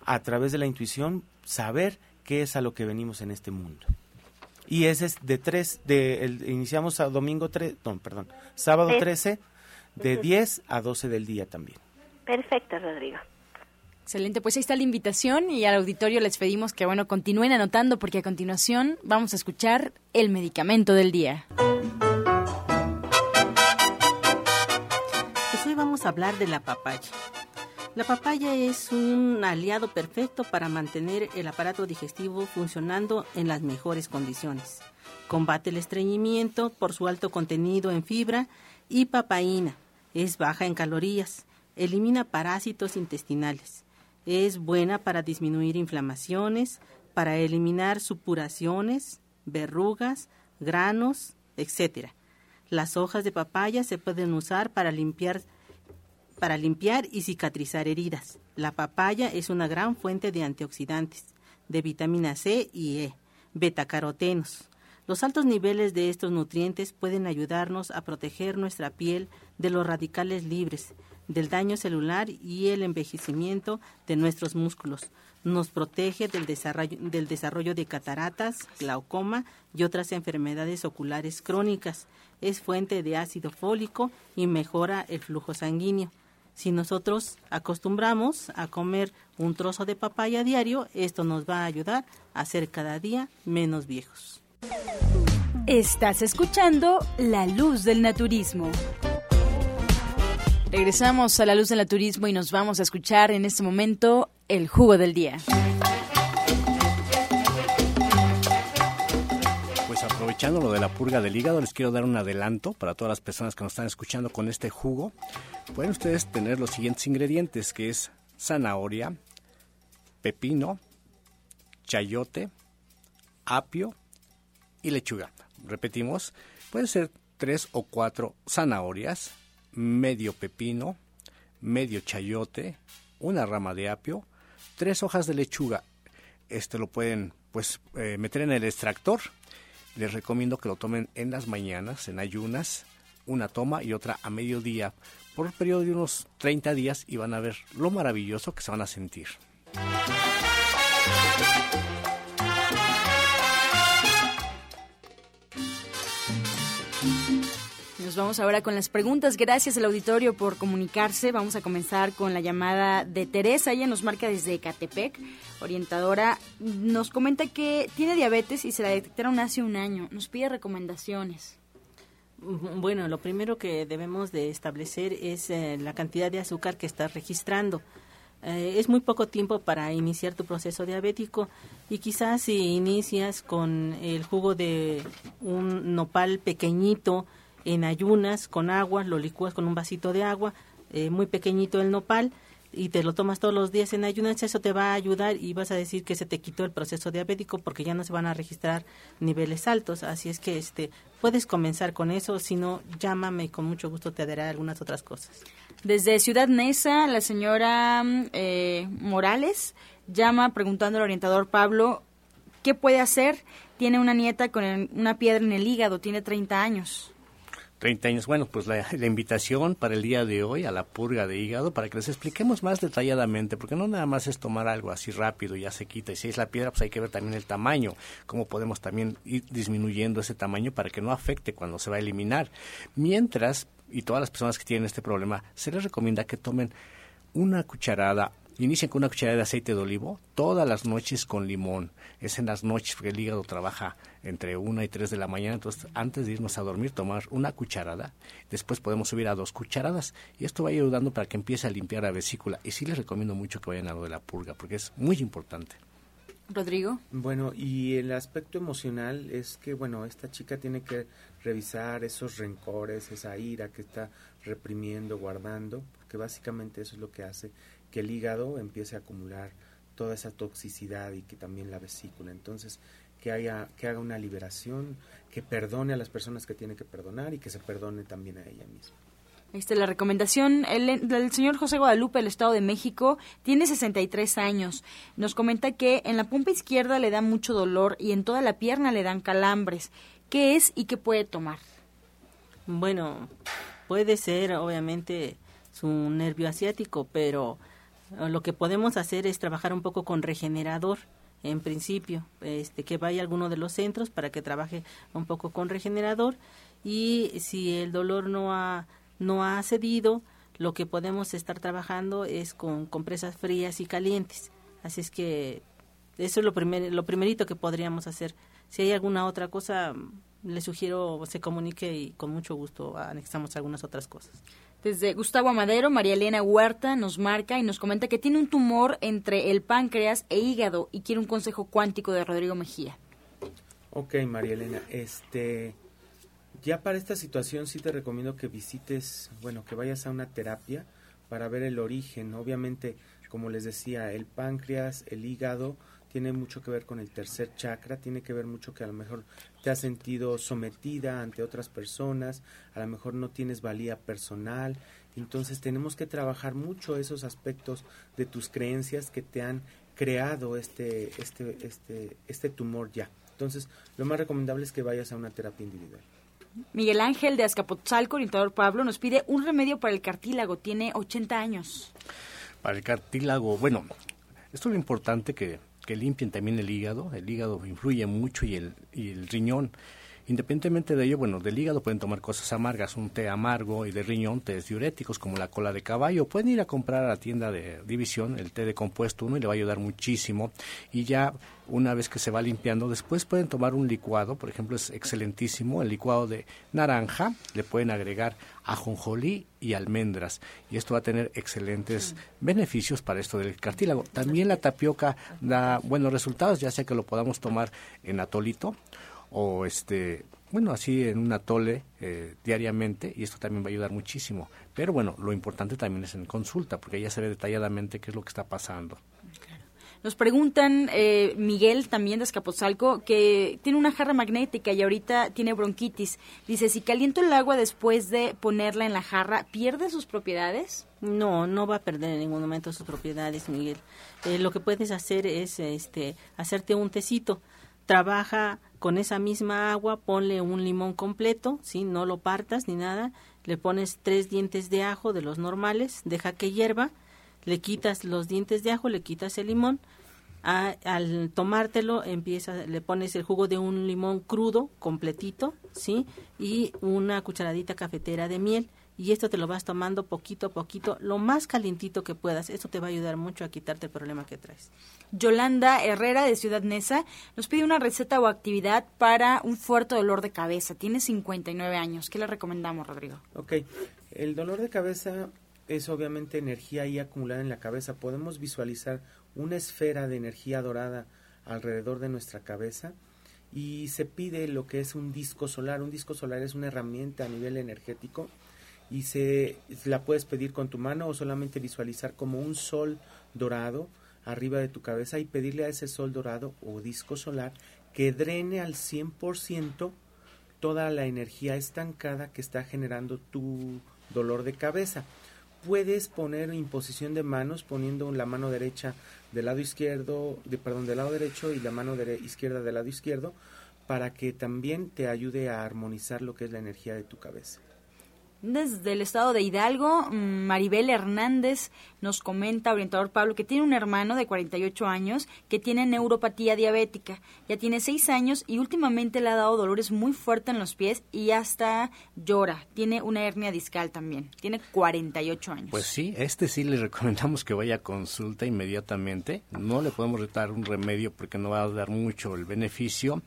a través de la intuición saber qué es a lo que venimos en este mundo. Y ese es de tres, de, el, iniciamos a domingo 3, no, perdón, sábado 13, de 10 a 12 del día también. Perfecto, Rodrigo. Excelente, pues ahí está la invitación y al auditorio les pedimos que bueno continúen anotando porque a continuación vamos a escuchar el medicamento del día. Pues hoy vamos a hablar de la papaya. La papaya es un aliado perfecto para mantener el aparato digestivo funcionando en las mejores condiciones. Combate el estreñimiento por su alto contenido en fibra y papaína. Es baja en calorías. Elimina parásitos intestinales. Es buena para disminuir inflamaciones, para eliminar supuraciones, verrugas, granos, etc. Las hojas de papaya se pueden usar para limpiar para limpiar y cicatrizar heridas. La papaya es una gran fuente de antioxidantes, de vitamina C y E, betacarotenos. Los altos niveles de estos nutrientes pueden ayudarnos a proteger nuestra piel de los radicales libres, del daño celular y el envejecimiento de nuestros músculos. Nos protege del desarrollo, del desarrollo de cataratas, glaucoma y otras enfermedades oculares crónicas. Es fuente de ácido fólico y mejora el flujo sanguíneo. Si nosotros acostumbramos a comer un trozo de papaya a diario, esto nos va a ayudar a ser cada día menos viejos. Estás escuchando La Luz del Naturismo. Regresamos a La Luz del Naturismo y nos vamos a escuchar en este momento el jugo del día. Lo de la purga del hígado, les quiero dar un adelanto para todas las personas que nos están escuchando con este jugo pueden ustedes tener los siguientes ingredientes, que es zanahoria, pepino, chayote, apio y lechuga. Repetimos, pueden ser tres o cuatro zanahorias, medio pepino, medio chayote, una rama de apio, tres hojas de lechuga. Este lo pueden pues eh, meter en el extractor. Les recomiendo que lo tomen en las mañanas, en ayunas, una toma y otra a mediodía por un periodo de unos 30 días y van a ver lo maravilloso que se van a sentir. Nos vamos ahora con las preguntas. Gracias al auditorio por comunicarse. Vamos a comenzar con la llamada de Teresa. Ella nos marca desde Catepec, orientadora. Nos comenta que tiene diabetes y se la detectaron hace un año. Nos pide recomendaciones. Bueno, lo primero que debemos de establecer es eh, la cantidad de azúcar que estás registrando. Eh, es muy poco tiempo para iniciar tu proceso diabético y quizás si inicias con el jugo de un nopal pequeñito en ayunas con agua, lo licúas con un vasito de agua, eh, muy pequeñito el nopal, y te lo tomas todos los días en ayunas, eso te va a ayudar y vas a decir que se te quitó el proceso diabético porque ya no se van a registrar niveles altos. Así es que este puedes comenzar con eso, si no, llámame y con mucho gusto te daré algunas otras cosas. Desde Ciudad Neza, la señora eh, Morales llama preguntando al orientador Pablo qué puede hacer. Tiene una nieta con una piedra en el hígado, tiene 30 años. 30 años. Bueno, pues la, invitación para el día de hoy a la purga de hígado para que les expliquemos más detalladamente, porque no nada más es tomar algo así rápido y ya se quita. Y si es la piedra, pues hay que ver también el tamaño, cómo podemos también ir disminuyendo ese tamaño para que no afecte cuando se va a eliminar. Mientras, y todas las personas que tienen este problema, se les recomienda que tomen una cucharada Inician con una cucharada de aceite de olivo todas las noches con limón. Es en las noches porque el hígado trabaja entre una y tres de la mañana. Entonces, antes de irnos a dormir, tomar una cucharada. Después podemos subir a dos cucharadas. Y esto va ayudando para que empiece a limpiar la vesícula. Y sí les recomiendo mucho que vayan a lo de la purga porque es muy importante. Rodrigo. Bueno, y el aspecto emocional es que, bueno, esta chica tiene que revisar esos rencores, esa ira que está reprimiendo, guardando, porque básicamente eso es lo que hace que el hígado empiece a acumular toda esa toxicidad y que también la vesícula. Entonces, que haya que haga una liberación, que perdone a las personas que tiene que perdonar y que se perdone también a ella misma. Esta es la recomendación el, del señor José Guadalupe del Estado de México. Tiene 63 años. Nos comenta que en la punta izquierda le da mucho dolor y en toda la pierna le dan calambres. ¿Qué es y qué puede tomar? Bueno, puede ser obviamente su nervio asiático, pero lo que podemos hacer es trabajar un poco con regenerador en principio, este, que vaya a alguno de los centros para que trabaje un poco con regenerador y si el dolor no ha, no ha cedido, lo que podemos estar trabajando es con compresas frías y calientes. Así es que eso es lo, primer, lo primerito que podríamos hacer. Si hay alguna otra cosa, le sugiero se comunique y con mucho gusto anexamos algunas otras cosas. Desde Gustavo Amadero, María Elena Huerta nos marca y nos comenta que tiene un tumor entre el páncreas e hígado y quiere un consejo cuántico de Rodrigo Mejía. Ok, María Elena, este, ya para esta situación sí te recomiendo que visites, bueno, que vayas a una terapia para ver el origen. Obviamente, como les decía, el páncreas, el hígado, tiene mucho que ver con el tercer chakra, tiene que ver mucho que a lo mejor te has sentido sometida ante otras personas, a lo mejor no tienes valía personal, entonces tenemos que trabajar mucho esos aspectos de tus creencias que te han creado este, este, este, este tumor ya. Entonces, lo más recomendable es que vayas a una terapia individual. Miguel Ángel de Azcapotzalco, orientador Pablo, nos pide un remedio para el cartílago. Tiene 80 años. Para el cartílago, bueno, esto es lo importante que que limpien también el hígado. El hígado influye mucho y el, y el riñón. Independientemente de ello, bueno, del hígado pueden tomar cosas amargas, un té amargo y de riñón, tés diuréticos como la cola de caballo. Pueden ir a comprar a la tienda de división el té de compuesto 1 y le va a ayudar muchísimo. Y ya una vez que se va limpiando, después pueden tomar un licuado, por ejemplo, es excelentísimo, el licuado de naranja, le pueden agregar ajonjolí y almendras y esto va a tener excelentes beneficios para esto del cartílago. También la tapioca da buenos resultados, ya sea que lo podamos tomar en atolito o este bueno así en un atole eh, diariamente y esto también va a ayudar muchísimo pero bueno lo importante también es en consulta porque ya se ve detalladamente qué es lo que está pasando Nos preguntan, eh, Miguel también de Escapotzalco, que tiene una jarra magnética y ahorita tiene bronquitis. Dice, si caliento el agua después de ponerla en la jarra, ¿pierde sus propiedades? No, no va a perder en ningún momento sus propiedades, Miguel. Eh, lo que puedes hacer es este, hacerte un tecito. Trabaja con esa misma agua, ponle un limón completo, ¿sí? no lo partas ni nada. Le pones tres dientes de ajo de los normales, deja que hierva, le quitas los dientes de ajo, le quitas el limón. al tomártelo, empieza, le pones el jugo de un limón crudo, completito, ¿sí? Y una cucharadita cafetera de miel y esto te lo vas tomando poquito a poquito, lo más calientito que puedas. Esto te va a ayudar mucho a quitarte el problema que traes. Yolanda Herrera de Ciudad Neza nos pide una receta o actividad para un fuerte dolor de cabeza. Tiene 59 años. ¿Qué le recomendamos, Rodrigo? Ok, el dolor de cabeza es obviamente energía ahí acumulada en la cabeza. Podemos visualizar una esfera de energía dorada alrededor de nuestra cabeza y se pide lo que es un disco solar. Un disco solar es una herramienta a nivel energético y se la puedes pedir con tu mano o solamente visualizar como un sol dorado arriba de tu cabeza y pedirle a ese sol dorado o disco solar que drene al 100% toda la energía estancada que está generando tu dolor de cabeza. Puedes poner imposición de manos poniendo la mano derecha del lado izquierdo, de, perdón, del lado derecho y la mano izquierda del lado izquierdo para que también te ayude a armonizar lo que es la energía de tu cabeza. Desde el estado de Hidalgo, mm, Maribel Hernández nos comenta, orientador Pablo, que tiene un hermano de 48 años que tiene neuropatía diabética. Ya tiene 6 años y últimamente le ha dado dolores muy fuertes en los pies y hasta llora. Tiene una hernia discal también. Tiene 48 años. Pues sí, este sí le recomendamos que vaya a consulta inmediatamente. No le podemos dar un remedio porque no va a dar mucho el beneficio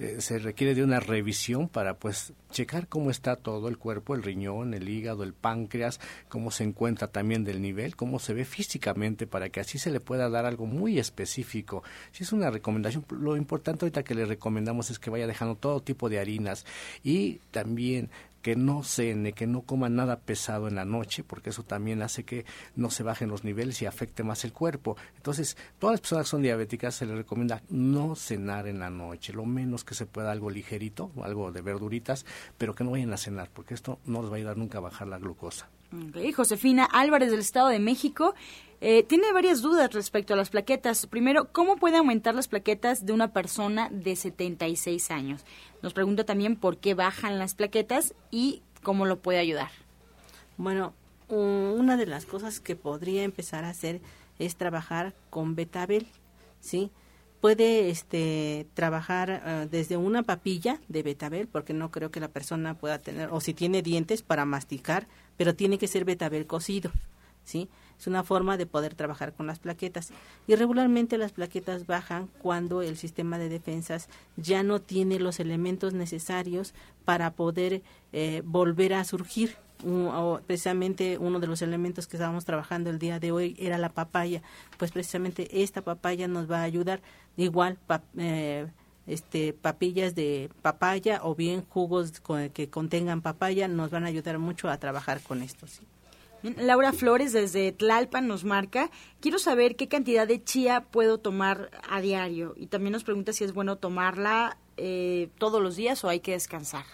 eh, se requiere de una revisión para pues checar cómo está todo el cuerpo, el riñón, el hígado, el páncreas, cómo se encuentra también del nivel, cómo se ve físicamente para que así se le pueda dar algo muy específico. Si es una recomendación, lo importante ahorita que le recomendamos es que vaya dejando todo tipo de harinas y también que no cene, que no coma nada pesado en la noche, porque eso también hace que no se bajen los niveles y afecte más el cuerpo. Entonces, todas las personas que son diabéticas se les recomienda no cenar en la noche, lo menos que se pueda algo ligerito, algo de verduritas, pero que no vayan a cenar, porque esto no les va a ayudar nunca a bajar la glucosa. Josefina Álvarez del Estado de México eh, tiene varias dudas respecto a las plaquetas. Primero, ¿cómo puede aumentar las plaquetas de una persona de 76 años? Nos pregunta también por qué bajan las plaquetas y cómo lo puede ayudar. Bueno, una de las cosas que podría empezar a hacer es trabajar con betabel, ¿sí? Puede este, trabajar eh, desde una papilla de betabel, porque no creo que la persona pueda tener, o si tiene dientes para masticar, pero tiene que ser betabel cocido, ¿sí? Es una forma de poder trabajar con las plaquetas. Y regularmente las plaquetas bajan cuando el sistema de defensas ya no tiene los elementos necesarios para poder eh, volver a surgir. precisamente uno de los elementos que estábamos trabajando el día de hoy era la papaya. Pues precisamente esta papaya nos va a ayudar. Igual, eh, este, papillas de papaya o bien jugos que contengan papaya nos van a ayudar mucho a trabajar con esto. ¿sí? Laura Flores desde Tlalpan nos marca, quiero saber qué cantidad de chía puedo tomar a diario y también nos pregunta si es bueno tomarla eh, todos los días o hay que descansar.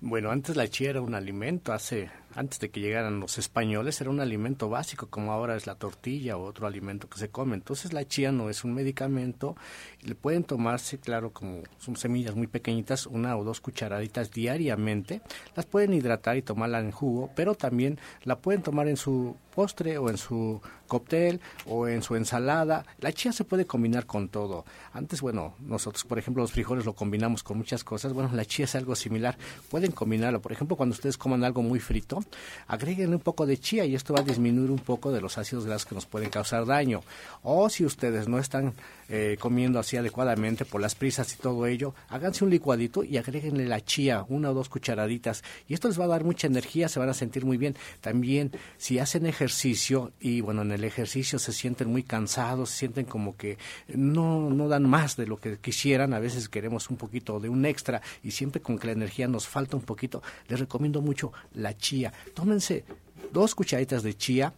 Bueno, antes la chía era un alimento, hace antes de que llegaran los españoles era un alimento básico, como ahora es la tortilla o otro alimento que se come. Entonces la chía no es un medicamento, le pueden tomarse, claro, como son semillas muy pequeñitas, una o dos cucharaditas diariamente, las pueden hidratar y tomarla en jugo, pero también la pueden tomar en su postre o en su cóctel o en su ensalada. La chía se puede combinar con todo. Antes, bueno, nosotros, por ejemplo, los frijoles lo combinamos con muchas cosas. Bueno, la chía es algo similar. Pueden combinarlo. Por ejemplo, cuando ustedes coman algo muy frito, agreguen un poco de chía y esto va a disminuir un poco de los ácidos grasos que nos pueden causar daño. O si ustedes no están eh, comiendo así adecuadamente por las prisas y todo ello, háganse un licuadito y agréguenle la chía, una o dos cucharaditas. Y esto les va a dar mucha energía, se van a sentir muy bien. También, si hacen ejercicio y bueno, en el ejercicio se sienten muy cansados, se sienten como que no, no dan más de lo que quisieran, a veces queremos un poquito de un extra y siempre con que la energía nos falta un poquito, les recomiendo mucho la chía. Tómense dos cucharaditas de chía,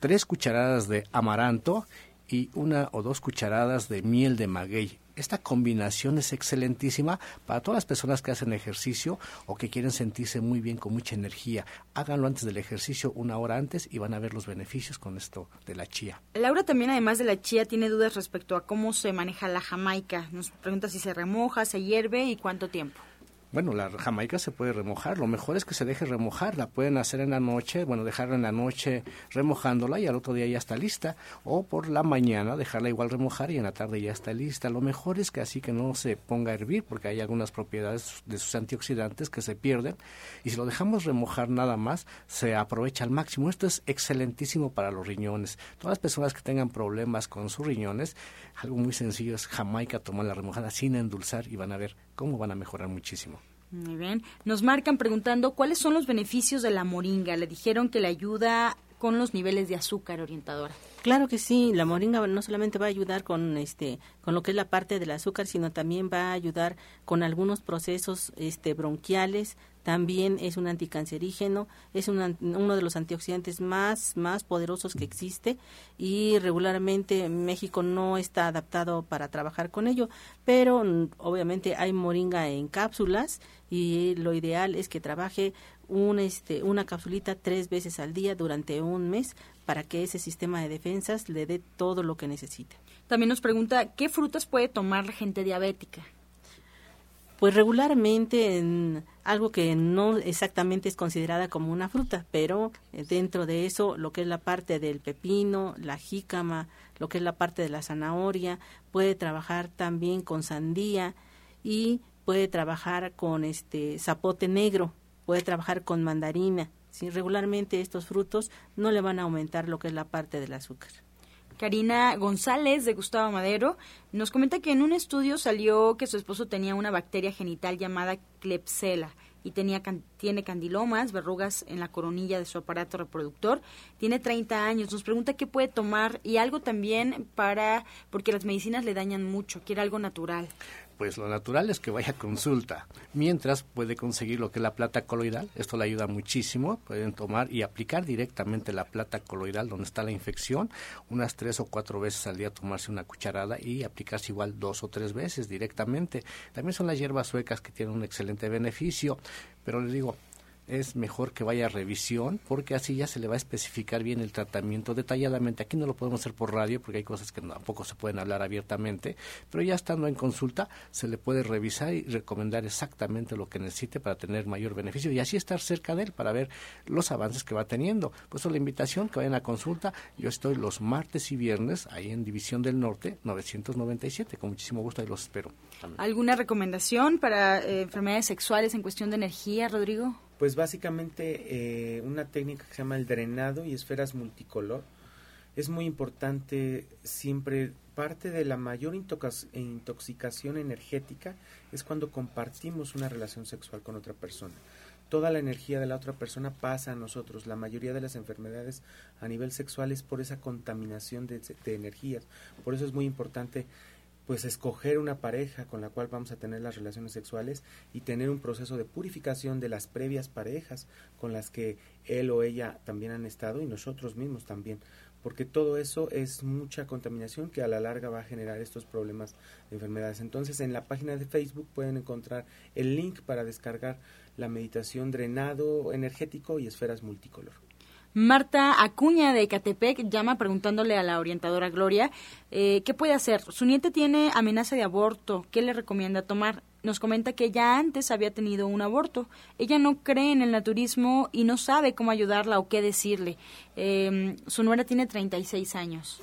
tres cucharadas de amaranto y una o dos cucharadas de miel de maguey. Esta combinación es excelentísima para todas las personas que hacen ejercicio o que quieren sentirse muy bien con mucha energía. Háganlo antes del ejercicio, una hora antes, y van a ver los beneficios con esto de la chía. Laura también, además de la chía, tiene dudas respecto a cómo se maneja la jamaica. Nos pregunta si se remoja, se hierve y cuánto tiempo. Bueno, la jamaica se puede remojar. Lo mejor es que se deje remojar. La pueden hacer en la noche, bueno, dejarla en la noche remojándola y al otro día ya está lista. O por la mañana dejarla igual remojar y en la tarde ya está lista. Lo mejor es que así que no se ponga a hervir porque hay algunas propiedades de sus antioxidantes que se pierden. Y si lo dejamos remojar nada más, se aprovecha al máximo. Esto es excelentísimo para los riñones. Todas las personas que tengan problemas con sus riñones, algo muy sencillo es jamaica, tomar la remojada sin endulzar y van a ver cómo van a mejorar muchísimo. Muy bien. Nos marcan preguntando cuáles son los beneficios de la moringa. Le dijeron que le ayuda con los niveles de azúcar orientadora. Claro que sí, la moringa no solamente va a ayudar con este con lo que es la parte del azúcar, sino también va a ayudar con algunos procesos este bronquiales, también es un anticancerígeno, es uno de los antioxidantes más, más poderosos que existe y regularmente México no está adaptado para trabajar con ello, pero mm, obviamente hay moringa en cápsulas y lo ideal es que trabaje un, este, una capsulita tres veces al día durante un mes para que ese sistema de defensas le dé todo lo que necesite. También nos pregunta, ¿qué frutas puede tomar la gente diabética? Pues regularmente en algo que no exactamente es considerada como una fruta, pero eh, dentro de eso lo que es la parte del pepino, la jícama, lo que es la parte de la zanahoria, puede trabajar también con sandía y puede trabajar con este zapote negro, puede trabajar con mandarina. Si regularmente estos frutos no le van a aumentar lo que es la parte del azúcar. Karina González de Gustavo Madero nos comenta que en un estudio salió que su esposo tenía una bacteria genital llamada Klebsiella y tenía tiene candilomas, verrugas en la coronilla de su aparato reproductor. Tiene 30 años. Nos pregunta qué puede tomar y algo también para porque las medicinas le dañan mucho. Quiere algo natural pues lo natural es que vaya a consulta. Mientras puede conseguir lo que es la plata coloidal, esto le ayuda muchísimo. Pueden tomar y aplicar directamente la plata coloidal donde está la infección, unas tres o cuatro veces al día tomarse una cucharada y aplicarse igual dos o tres veces directamente. También son las hierbas suecas que tienen un excelente beneficio, pero les digo, es mejor que vaya a revisión porque así ya se le va a especificar bien el tratamiento detalladamente. Aquí no lo podemos hacer por radio porque hay cosas que tampoco se pueden hablar abiertamente, pero ya estando en consulta se le puede revisar y recomendar exactamente lo que necesite para tener mayor beneficio y así estar cerca de él para ver los avances que va teniendo. Por eso la invitación que vayan a consulta, yo estoy los martes y viernes ahí en División del Norte 997, con muchísimo gusto y los espero. ¿Alguna recomendación para eh, enfermedades sexuales en cuestión de energía, Rodrigo? Pues básicamente eh, una técnica que se llama el drenado y esferas multicolor. Es muy importante siempre, parte de la mayor intoxicación energética es cuando compartimos una relación sexual con otra persona. Toda la energía de la otra persona pasa a nosotros. La mayoría de las enfermedades a nivel sexual es por esa contaminación de, de energías. Por eso es muy importante pues escoger una pareja con la cual vamos a tener las relaciones sexuales y tener un proceso de purificación de las previas parejas con las que él o ella también han estado y nosotros mismos también porque todo eso es mucha contaminación que a la larga va a generar estos problemas de enfermedades. Entonces, en la página de Facebook pueden encontrar el link para descargar la meditación drenado energético y esferas multicolor. Marta Acuña de Catepec llama preguntándole a la orientadora Gloria eh, qué puede hacer. Su nieta tiene amenaza de aborto. ¿Qué le recomienda tomar? Nos comenta que ya antes había tenido un aborto. Ella no cree en el naturismo y no sabe cómo ayudarla o qué decirle. Eh, su nuera tiene 36 años.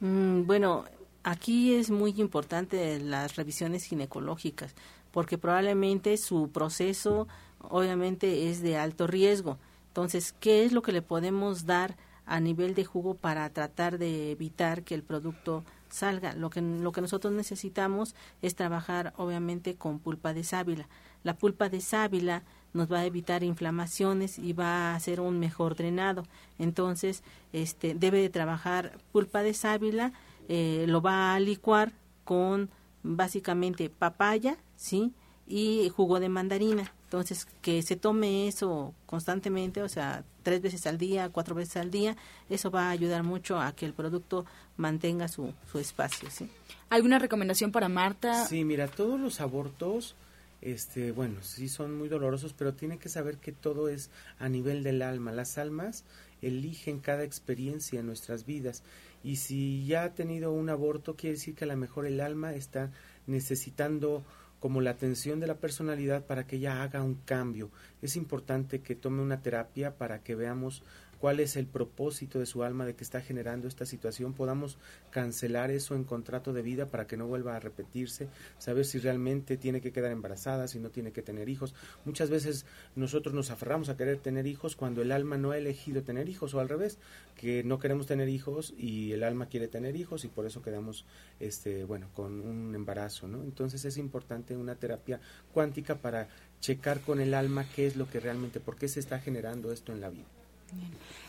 Mm, bueno, aquí es muy importante las revisiones ginecológicas porque probablemente su proceso obviamente es de alto riesgo entonces, ¿qué es lo que le podemos dar a nivel de jugo para tratar de evitar que el producto salga? Lo que, lo que nosotros necesitamos es trabajar obviamente con pulpa de sábila. La pulpa de sábila nos va a evitar inflamaciones y va a hacer un mejor drenado. Entonces, este, debe de trabajar pulpa de sábila, eh, lo va a licuar con básicamente papaya, ¿sí? Y jugo de mandarina Entonces, que se tome eso constantemente, o sea, tres veces al día, cuatro veces al día, eso va a ayudar mucho a que el producto mantenga su, su espacio. ¿sí? ¿Alguna recomendación para Marta? Sí, mira, todos los abortos, este, bueno, sí son muy dolorosos, pero tiene que saber que todo es a nivel del alma. Las almas eligen cada experiencia en nuestras vidas. Y si ya ha tenido un aborto, quiere decir que a lo mejor el alma está necesitando como la atención de la personalidad para que ella haga un cambio. Es importante que tome una terapia para que veamos cuál es el propósito de su alma de que está generando esta situación, podamos cancelar eso en contrato de vida para que no vuelva a repetirse, saber si realmente tiene que quedar embarazada, si no tiene que tener hijos. Muchas veces nosotros nos aferramos a querer tener hijos cuando el alma no ha elegido tener hijos o al revés, que no queremos tener hijos y el alma quiere tener hijos y por eso quedamos este bueno, con un embarazo, ¿no? Entonces es importante una terapia cuántica para checar con el alma qué es lo que realmente, por qué se está generando esto en la vida.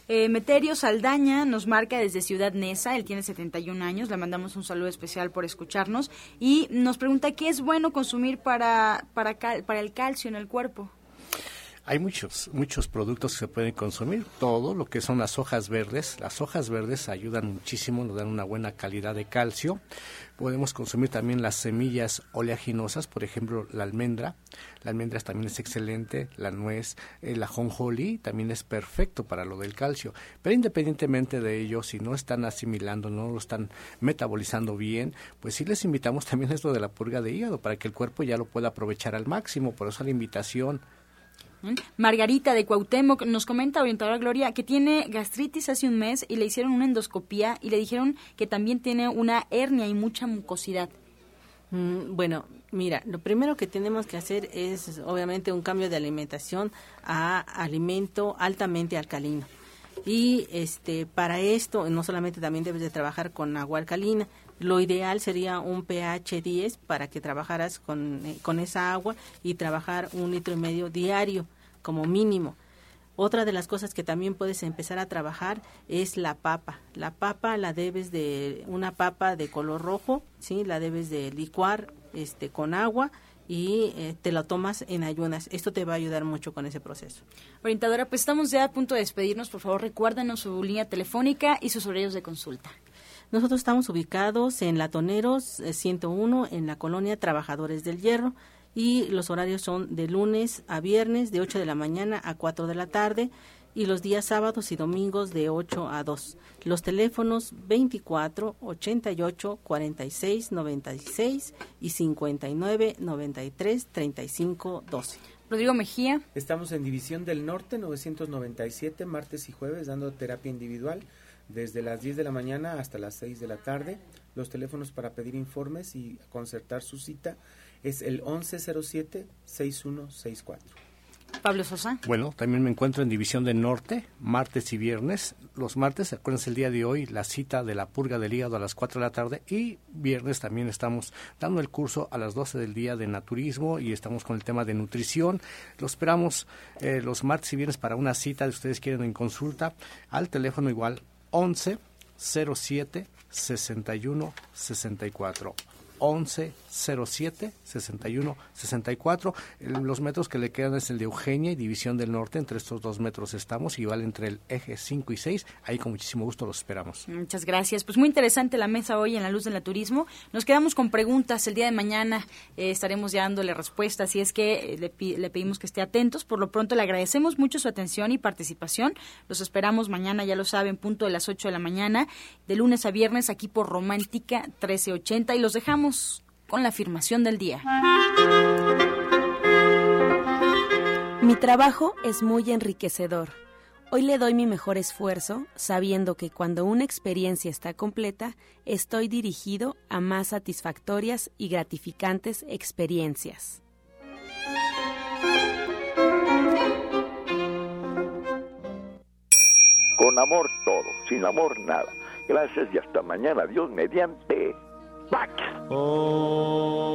Eh, Meterio Saldaña nos marca desde Ciudad Neza, él tiene 71 años, le mandamos un saludo especial por escucharnos y nos pregunta qué es bueno consumir para, para, para el calcio en el cuerpo. Hay muchos, muchos productos que se pueden consumir, todo lo que son las hojas verdes. Las hojas verdes ayudan muchísimo, nos dan una buena calidad de calcio. Podemos consumir también las semillas oleaginosas, por ejemplo, la almendra. La almendra también es excelente, la nuez, el ajonjolí también es perfecto para lo del calcio. Pero independientemente de ello, si no están asimilando, no lo están metabolizando bien, pues sí les invitamos también esto de la purga de hígado para que el cuerpo ya lo pueda aprovechar al máximo. Por eso la invitación Margarita de Cuauhtémoc nos comenta, orientadora Gloria, que tiene gastritis hace un mes y le hicieron una endoscopía y le dijeron que también tiene una hernia y mucha mucosidad. Mm, bueno, mira, lo primero que tenemos que hacer es obviamente un cambio de alimentación a alimento altamente alcalino. Y este para esto no solamente también debes de trabajar con agua alcalina, lo ideal sería un pH 10 para que trabajaras con, eh, con esa agua y trabajar un litro y medio diario como mínimo. Otra de las cosas que también puedes empezar a trabajar es la papa. La papa la debes de una papa de color rojo, sí, la debes de licuar este con agua y eh, te la tomas en ayunas. Esto te va a ayudar mucho con ese proceso. Orientadora, pues estamos ya a punto de despedirnos. Por favor, recuérdanos su línea telefónica y sus horarios de consulta. Nosotros estamos ubicados en Latoneros 101 eh, en la colonia Trabajadores del Hierro y los horarios son de lunes a viernes de 8 de la mañana a 4 de la tarde y los días sábados y domingos de 8 a 2. Los teléfonos 24 88 46 96 y 59 93 35 12. Rodrigo Mejía. Estamos en División del Norte 997 martes y jueves dando terapia individual desde las 10 de la mañana hasta las 6 de la tarde. Los teléfonos para pedir informes y concertar su cita es el 1107-6164. Pablo Sosa. Bueno, también me encuentro en División del Norte, martes y viernes. Los martes, acuérdense el día de hoy, la cita de la purga del hígado a las 4 de la tarde y viernes también estamos dando el curso a las 12 del día de naturismo y estamos con el tema de nutrición. Lo esperamos eh, los martes y viernes para una cita de ustedes quieren en consulta al teléfono igual 11 07 61 64. 11 07 61 64. Los metros que le quedan es el de Eugenia y División del Norte. Entre estos dos metros estamos, igual entre el eje 5 y 6. Ahí con muchísimo gusto los esperamos. Muchas gracias. Pues muy interesante la mesa hoy en la luz del turismo. Nos quedamos con preguntas. El día de mañana eh, estaremos ya dándole respuestas. Y es que eh, le, le pedimos que esté atentos. Por lo pronto le agradecemos mucho su atención y participación. Los esperamos mañana, ya lo saben, punto de las 8 de la mañana, de lunes a viernes aquí por Romántica 1380. Y los dejamos con la afirmación del día. Mi trabajo es muy enriquecedor. Hoy le doy mi mejor esfuerzo, sabiendo que cuando una experiencia está completa, estoy dirigido a más satisfactorias y gratificantes experiencias. Con amor todo, sin amor nada. Gracias y hasta mañana. Dios mediante. back. Oh.